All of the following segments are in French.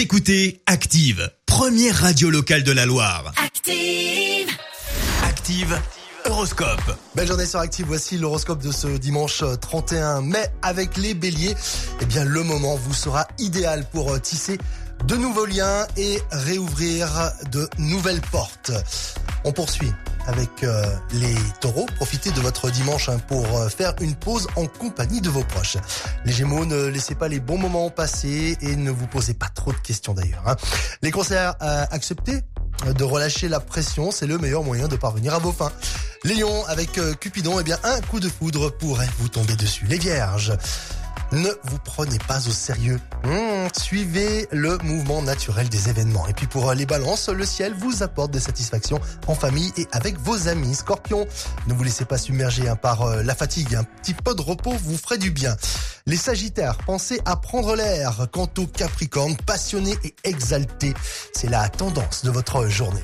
Vous écoutez Active, première radio locale de la Loire. Active. Active Horoscope. Belle journée sur Active, voici l'horoscope de ce dimanche 31 mai avec les béliers. Eh bien, le moment vous sera idéal pour euh, tisser de nouveaux liens et réouvrir de nouvelles portes. On poursuit avec euh, les taureaux. Profitez de votre dimanche hein, pour euh, faire une pause en compagnie de vos proches. Les gémeaux, ne laissez pas les bons moments passer et ne vous posez pas trop de questions d'ailleurs. hein. Les conseillers, euh, acceptez de relâcher la pression, c'est le meilleur moyen de parvenir à vos fins. Les lions, avec euh, Cupidon, eh bien un coup de foudre pourrait vous tomber dessus. Les vierges, ne vous prenez pas au sérieux. Hmm, suivez le mouvement naturel des événements. Et puis pour euh, les balances, le ciel vous apporte des satisfactions en famille et avec vos amis. Scorpion, ne vous laissez pas submerger hein, par euh, la fatigue. Un petit peu de repos vous ferait du bien. Les sagittaires, pensez à prendre l'air. Quant aux capricornes, passionnés et exaltés, c'est la tendance de votre journée.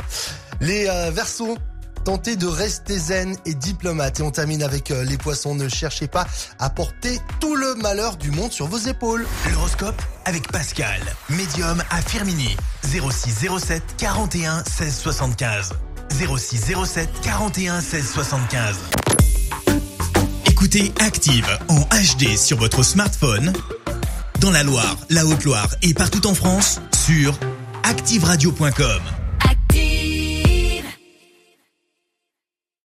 Les euh, Tentez de rester zen et diplomate. Et on termine avec euh, les poissons. Ne cherchez pas à porter tout le malheur du monde sur vos épaules. L'horoscope avec Pascal, médium à Firmini. 06 07 41 16 75. 06 07 41 16 75. Écoutez Active en HD sur votre smartphone, dans la Loire, la Haute-Loire et partout en France, sur activeradio.com.